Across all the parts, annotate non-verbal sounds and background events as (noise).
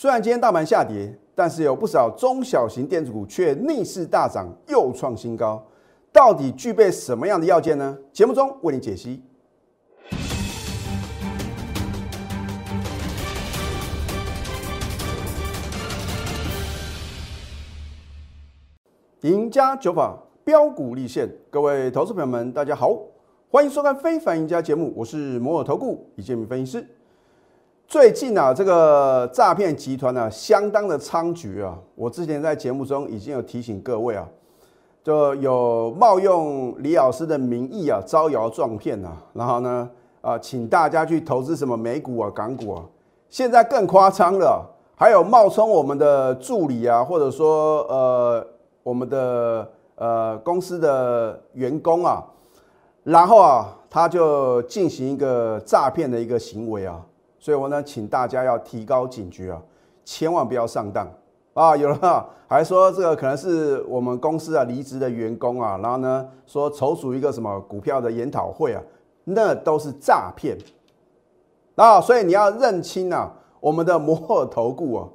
虽然今天大盘下跌，但是有不少中小型电子股却逆势大涨，又创新高。到底具备什么样的要件呢？节目中为你解析。赢家九法标股立现，各位投资朋友们，大家好，欢迎收看《非凡赢家》节目，我是摩尔投顾李建明分析师。最近啊，这个诈骗集团呢，相当的猖獗啊。我之前在节目中已经有提醒各位啊，就有冒用李老师的名义啊，招摇撞骗啊，然后呢，啊，请大家去投资什么美股啊、港股啊。现在更夸张了，还有冒充我们的助理啊，或者说呃。我们的呃公司的员工啊，然后啊，他就进行一个诈骗的一个行为啊，所以我呢，请大家要提高警觉啊，千万不要上当啊！有人啊，还说这个可能是我们公司啊离职的员工啊，然后呢说筹组一个什么股票的研讨会啊，那都是诈骗啊！所以你要认清啊，我们的摩尔投顾啊，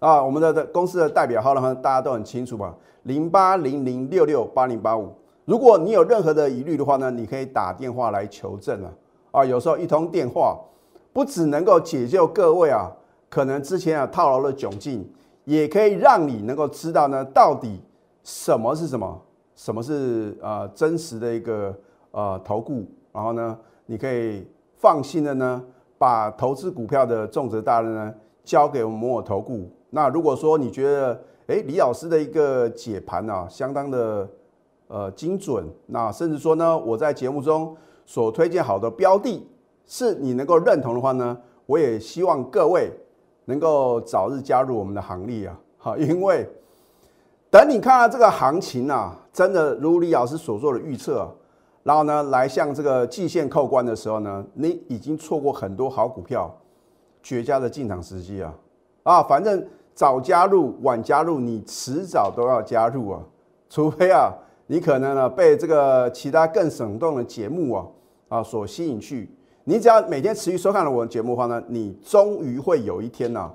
啊，我们的的公司的代表号呢，大家都很清楚吧？零八零零六六八零八五，如果你有任何的疑虑的话呢，你可以打电话来求证啊。啊，有时候一通电话不只能够解救各位啊，可能之前啊套牢的窘境，也可以让你能够知道呢，到底什么是什么，什么是呃真实的一个呃投顾，然后呢，你可以放心的呢，把投资股票的重责大任呢交给我们摩尔投顾。那如果说你觉得，哎，李老师的一个解盘啊，相当的呃精准。那甚至说呢，我在节目中所推荐好的标的，是你能够认同的话呢，我也希望各位能够早日加入我们的行列啊！(laughs) 好，因为等你看到这个行情啊，真的如李老师所做的预测，然后呢，来向这个季线扣关的时候呢，你已经错过很多好股票，绝佳的进场时机啊！啊，反正。早加入晚加入，你迟早都要加入啊！除非啊，你可能呢被这个其他更生动的节目啊啊所吸引去。你只要每天持续收看了我的节目的话呢，你终于会有一天呢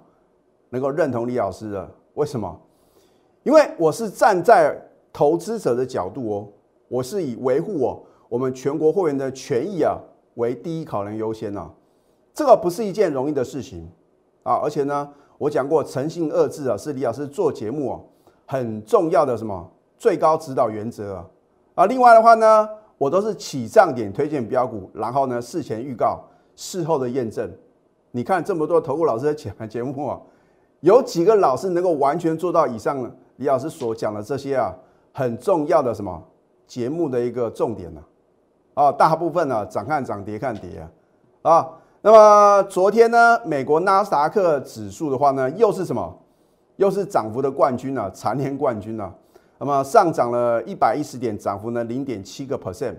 能够认同李老师的。为什么？因为我是站在投资者的角度哦，我是以维护我我们全国会员的权益啊为第一考量优先呐。这个不是一件容易的事情啊，而且呢。我讲过诚信二字啊，是李老师做节目啊很重要的什么最高指导原则啊啊！另外的话呢，我都是起涨点推荐标股，然后呢事前预告，事后的验证。你看这么多投顾老师的讲节目啊，有几个老师能够完全做到以上李老师所讲的这些啊很重要的什么节目的一个重点呢？啊，大部分呢涨看涨，跌看跌啊啊！那么昨天呢，美国纳斯达克指数的话呢，又是什么？又是涨幅的冠军呢？蝉联冠军呢？那么上涨了一百一十点，涨幅呢零点七个 percent，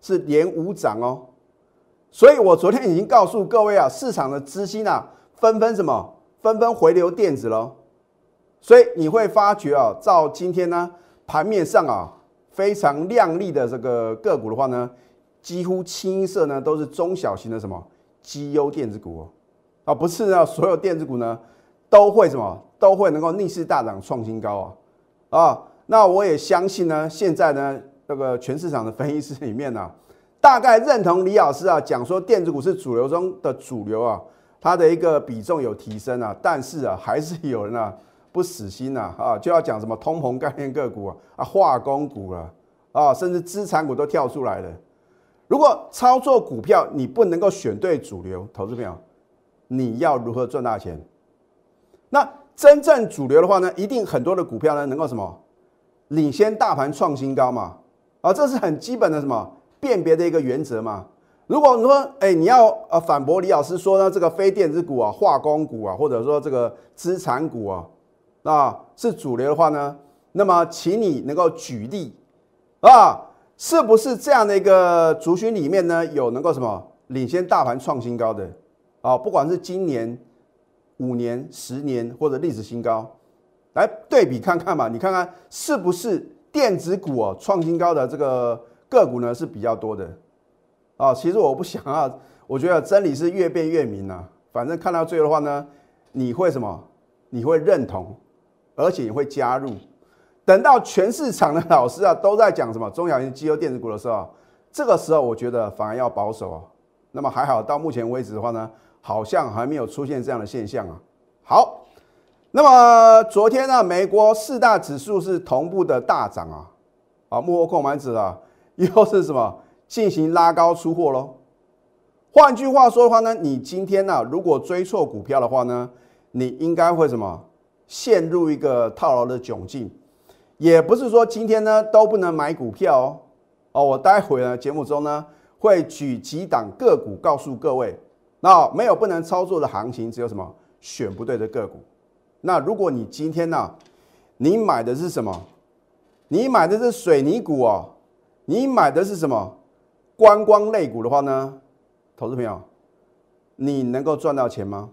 是连五涨哦。所以我昨天已经告诉各位啊，市场的资金啊，纷纷什么？纷纷回流电子喽。所以你会发觉啊，照今天呢盘面上啊非常亮丽的这个个股的话呢，几乎清一色呢都是中小型的什么？绩优电子股哦，啊，不是啊，所有电子股呢都会什么都会能够逆势大涨创新高啊啊，那我也相信呢，现在呢这个全市场的分析师里面呢，大概认同李老师啊讲说电子股是主流中的主流啊，它的一个比重有提升啊，但是啊还是有人啊不死心呐啊，就要讲什么通膨概念个股啊啊化工股了啊，甚至资产股都跳出来了。如果操作股票你不能够选对主流，投资朋友，你要如何赚大钱？那真正主流的话呢，一定很多的股票呢能够什么领先大盘创新高嘛？啊，这是很基本的什么辨别的一个原则嘛？如果你说，哎，你要呃反驳李老师说呢，这个非电子股啊、化工股啊，或者说这个资产股啊，啊是主流的话呢，那么请你能够举例啊。是不是这样的一个族群里面呢，有能够什么领先大盘创新高的啊？不管是今年、五年、十年或者历史新高，来对比看看吧。你看看是不是电子股哦创新高的这个个股呢是比较多的啊？其实我不想啊，(laughs) 我觉得真理是越辩越明啊。反正看到最后的话呢，你会什么你会认同，而且你会加入。等到全市场的老师啊都在讲什么中小型机优电子股的时候，这个时候我觉得反而要保守啊。那么还好，到目前为止的话呢，好像还没有出现这样的现象啊。好，那么昨天呢，美国四大指数是同步的大涨啊，啊，幕后控盘者啊，(laughs) 又是什么进行拉高出货喽？换句话说的话呢，你今天呢，如果追错股票的话呢，你应该会什么陷入一个套牢的窘境。也不是说今天呢都不能买股票哦。哦，我待会呢节目中呢会举几档个股告诉各位。那没有不能操作的行情，只有什么选不对的个股。那如果你今天呢，你买的是什么？你买的是水泥股哦，你买的是什么观光类股的话呢？投资朋友，你能够赚到钱吗？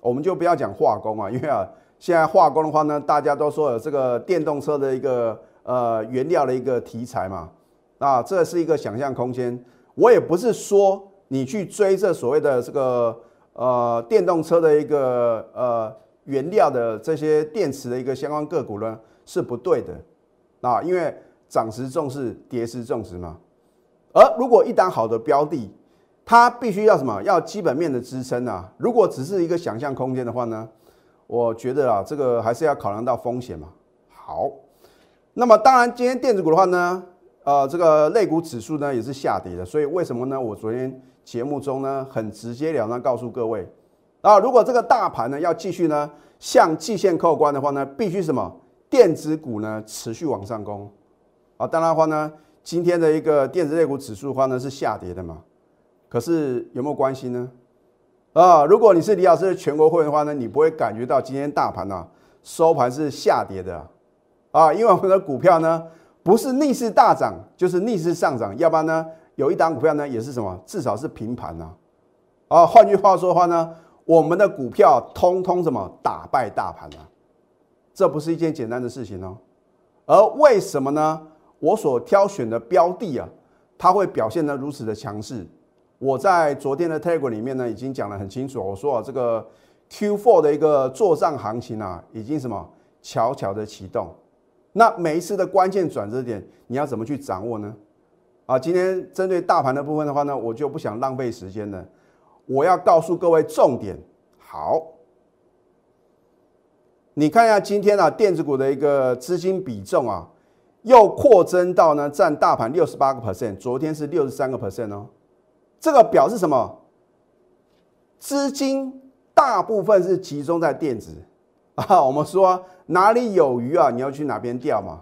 我们就不要讲化工啊，因为啊，现在化工的话呢，大家都说有这个电动车的一个呃原料的一个题材嘛，啊，这是一个想象空间。我也不是说。你去追这所谓的这个呃电动车的一个呃原料的这些电池的一个相关个股呢是不对的啊，因为涨时重视，跌时重视嘛。而如果一档好的标的，它必须要什么？要基本面的支撑啊。如果只是一个想象空间的话呢，我觉得啊，这个还是要考量到风险嘛。好，那么当然今天电子股的话呢，呃，这个类股指数呢也是下跌的，所以为什么呢？我昨天。节目中呢，很直截了当告诉各位，啊，如果这个大盘呢要继续呢向季线扣关的话呢，必须什么电子股呢持续往上攻，啊，当然的话呢，今天的一个电子类股指数的话呢是下跌的嘛，可是有没有关系呢？啊，如果你是李老师的全国会员的话呢，你不会感觉到今天大盘呢收盘是下跌的，啊，因为我们的股票呢不是逆势大涨，就是逆势上涨，要不然呢？有一档股票呢，也是什么？至少是平盘呐。啊，换句话说的话呢，我们的股票通通什么打败大盘啊？这不是一件简单的事情哦。而为什么呢？我所挑选的标的啊，它会表现得如此的强势。我在昨天的 Telegram 里面呢，已经讲得很清楚。我说啊，这个 Q4 的一个做账行情啊，已经什么悄悄的启动。那每一次的关键转折点，你要怎么去掌握呢？啊，今天针对大盘的部分的话呢，我就不想浪费时间了。我要告诉各位重点。好，你看一下今天啊，电子股的一个资金比重啊，又扩增到呢占大盘六十八个 percent，昨天是六十三个 percent 哦。这个表示什么？资金大部分是集中在电子 (laughs) 啊。我们说哪里有鱼啊，你要去哪边钓嘛。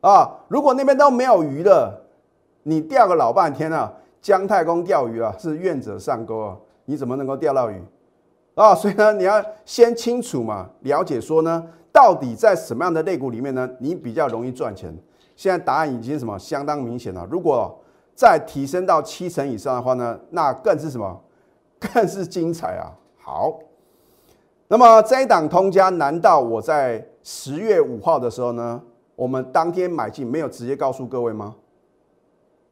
啊，如果那边都没有鱼了。你钓个老半天啊，姜太公钓鱼啊，是愿者上钩啊，你怎么能够钓到鱼啊？所以呢，你要先清楚嘛，了解说呢，到底在什么样的类股里面呢，你比较容易赚钱？现在答案已经什么相当明显了。如果再提升到七成以上的话呢，那更是什么？(laughs) 更是精彩啊！好，那么这一档通家，难道我在十月五号的时候呢，我们当天买进没有直接告诉各位吗？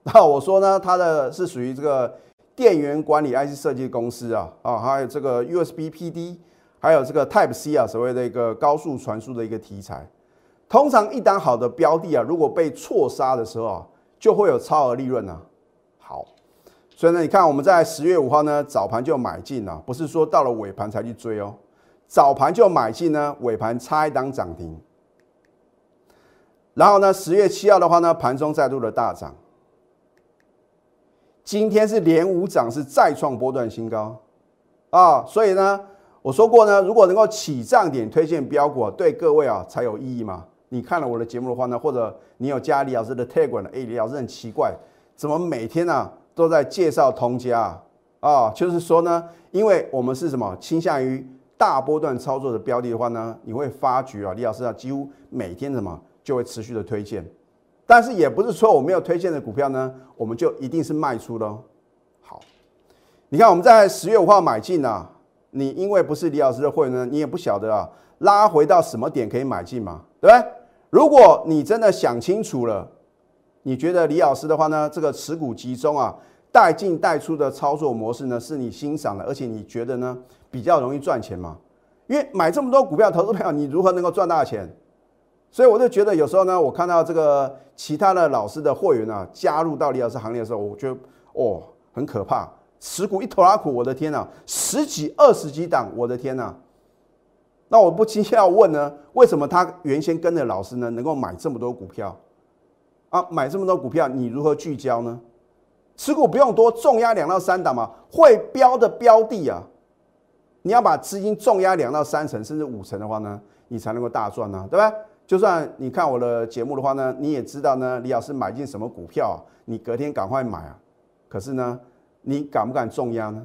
那我说呢，它的是属于这个电源管理 IC 设计公司啊，啊，还有这个 USB PD，还有这个 Type C 啊，所谓的一个高速传输的一个题材。通常一单好的标的啊，如果被错杀的时候啊，就会有超额利润啊。好，所以呢，你看我们在十月五号呢早盘就买进了，不是说到了尾盘才去追哦，早盘就买进呢，尾盘差一档涨停。然后呢，十月七号的话呢，盘中再度的大涨。今天是连五涨，是再创波段新高啊！所以呢，我说过呢，如果能够起涨点推荐标股，对各位啊才有意义嘛。你看了我的节目的话呢，或者你有加李老师的 Telegram 的，哎，李老师很奇怪，怎么每天呢都在介绍通家啊？就是说呢，因为我们是什么倾向于大波段操作的标的的话呢，你会发觉啊，李老师啊几乎每天什么就会持续的推荐。但是也不是说我没有推荐的股票呢，我们就一定是卖出喽。好，你看我们在十月五号买进啊，你因为不是李老师的会员呢，你也不晓得啊，拉回到什么点可以买进嘛，对不对？如果你真的想清楚了，你觉得李老师的话呢，这个持股集中啊，带进带出的操作模式呢，是你欣赏的，而且你觉得呢比较容易赚钱嘛？因为买这么多股票，投资票你如何能够赚大钱？所以我就觉得有时候呢，我看到这个其他的老师的会员啊加入到李老师行列的时候，我觉得哦很可怕，持股一头拉苦，我的天呐，十几二十几档，我的天呐！那我不禁要问呢，为什么他原先跟着老师呢，能够买这么多股票啊？买这么多股票，你如何聚焦呢？持股不用多，重压两到三档嘛，会标的标的啊，你要把资金重压两到三成甚至五成的话呢，你才能够大赚呢，对吧？就算你看我的节目的话呢，你也知道呢，李老师买进什么股票，你隔天赶快买啊。可是呢，你敢不敢重压呢？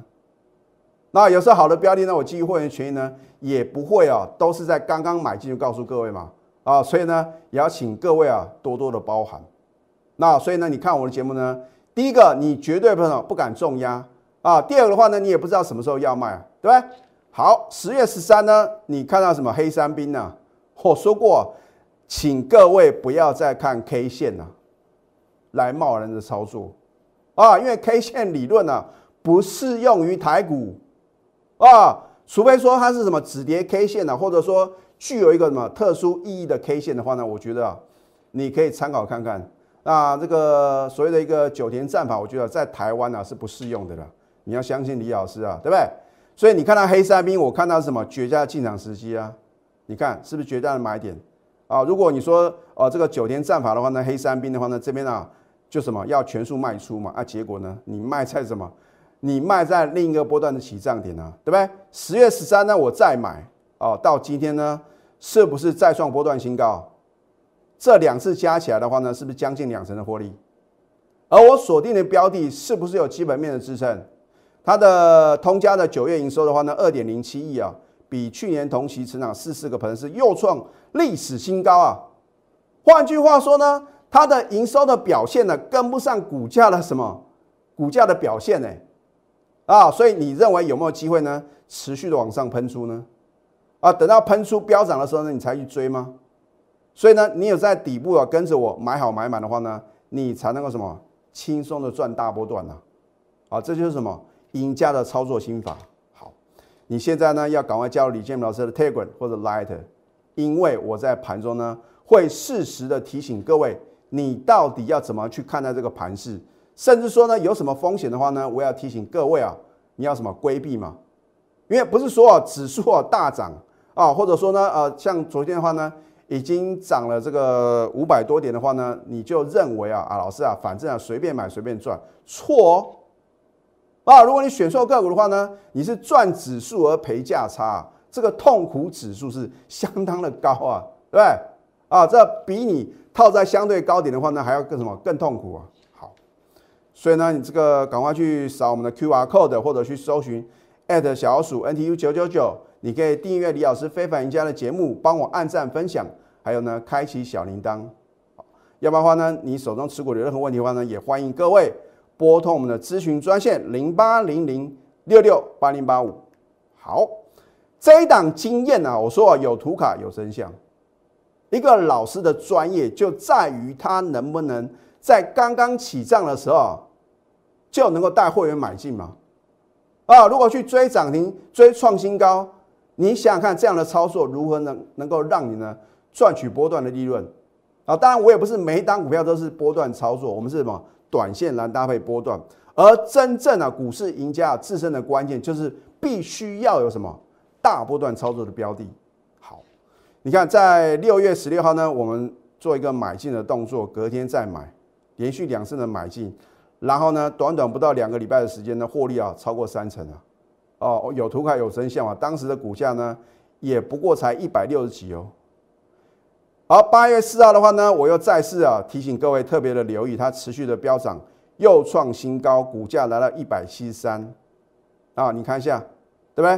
那有时候好的标的呢，我基于会员权益呢，也不会啊，都是在刚刚买进就告诉各位嘛，啊，所以呢，也要请各位啊多多的包涵。那所以呢，你看我的节目呢，第一个你绝对不能不敢重压啊，第二个的话呢，你也不知道什么时候要卖啊，对不对？好，十月十三呢，你看到什么黑山兵呢？我说过。请各位不要再看 K 线呐，来贸然的操作啊！因为 K 线理论呢不适用于台股啊，除非说它是什么止跌 K 线呢，或者说具有一个什么特殊意义的 K 线的话呢，我觉得啊，你可以参考看看。那这个所谓的一个九田战法，我觉得在台湾呢是不适用的了。你要相信李老师啊，对不对？所以你看到黑山兵，我看到什么绝佳的进场时机啊？你看是不是绝佳的买点？啊，如果你说呃这个九天战法的话呢，黑山兵的话呢，这边啊就什么要全数卖出嘛，啊结果呢你卖在什么？你卖在另一个波段的起涨点啊，对不对？十月十三呢我再买哦，到今天呢是不是再创波段新高？这两次加起来的话呢，是不是将近两成的获利？而我锁定的标的是不是有基本面的支撑？它的通家的九月营收的话呢，二点零七亿啊。比去年同期成长四四个百分是又创历史新高啊！换句话说呢，它的营收的表现呢跟不上股价的什么股价的表现呢？啊，所以你认为有没有机会呢？持续的往上喷出呢？啊，等到喷出飙涨的时候呢，你才去追吗？所以呢，你有在底部啊跟着我买好买满的话呢，你才能够什么轻松的赚大波段呢？啊，这就是什么赢家的操作心法。你现在呢要赶快加入李建明老师的 Telegram 或者 Light，因为我在盘中呢会适时的提醒各位，你到底要怎么去看待这个盘势，甚至说呢有什么风险的话呢，我要提醒各位啊，你要什么规避嘛？因为不是说指数啊大涨啊，或者说呢呃像昨天的话呢已经涨了这个五百多点的话呢，你就认为啊啊老师啊反正啊随便买随便赚，错。啊，如果你选错个股的话呢，你是赚指数而赔价差，这个痛苦指数是相当的高啊，对不对？啊，这比你套在相对高点的话呢，还要更什么更痛苦啊？好，所以呢，你这个赶快去扫我们的 Q R code 或者去搜寻小鼠 N T U 九九九，你可以订阅李老师非凡赢家的节目，帮我按赞分享，还有呢，开启小铃铛。要不然的话呢，你手中持股有任何问题的话呢，也欢迎各位。拨通我们的咨询专线零八零零六六八零八五。好，这一档经验呢，我说啊，有图卡有真相。一个老师的专业就在于他能不能在刚刚起账的时候就能够带会员买进嘛？啊，如果去追涨停、追创新高，你想想看，这样的操作如何能能够让你呢赚取波段的利润？啊，当然我也不是每一档股票都是波段操作，我们是什么？短线来搭配波段，而真正啊股市赢家自身的关键就是必须要有什么大波段操作的标的。好，你看在六月十六号呢，我们做一个买进的动作，隔天再买，连续两次的买进，然后呢，短短不到两个礼拜的时间呢，获利啊超过三成啊！哦，有图卡有真相啊！当时的股价呢，也不过才一百六十几哦。好，八月四号的话呢，我又再次啊提醒各位特别的留意，它持续的飙涨，又创新高，股价来到一百七十三啊！你看一下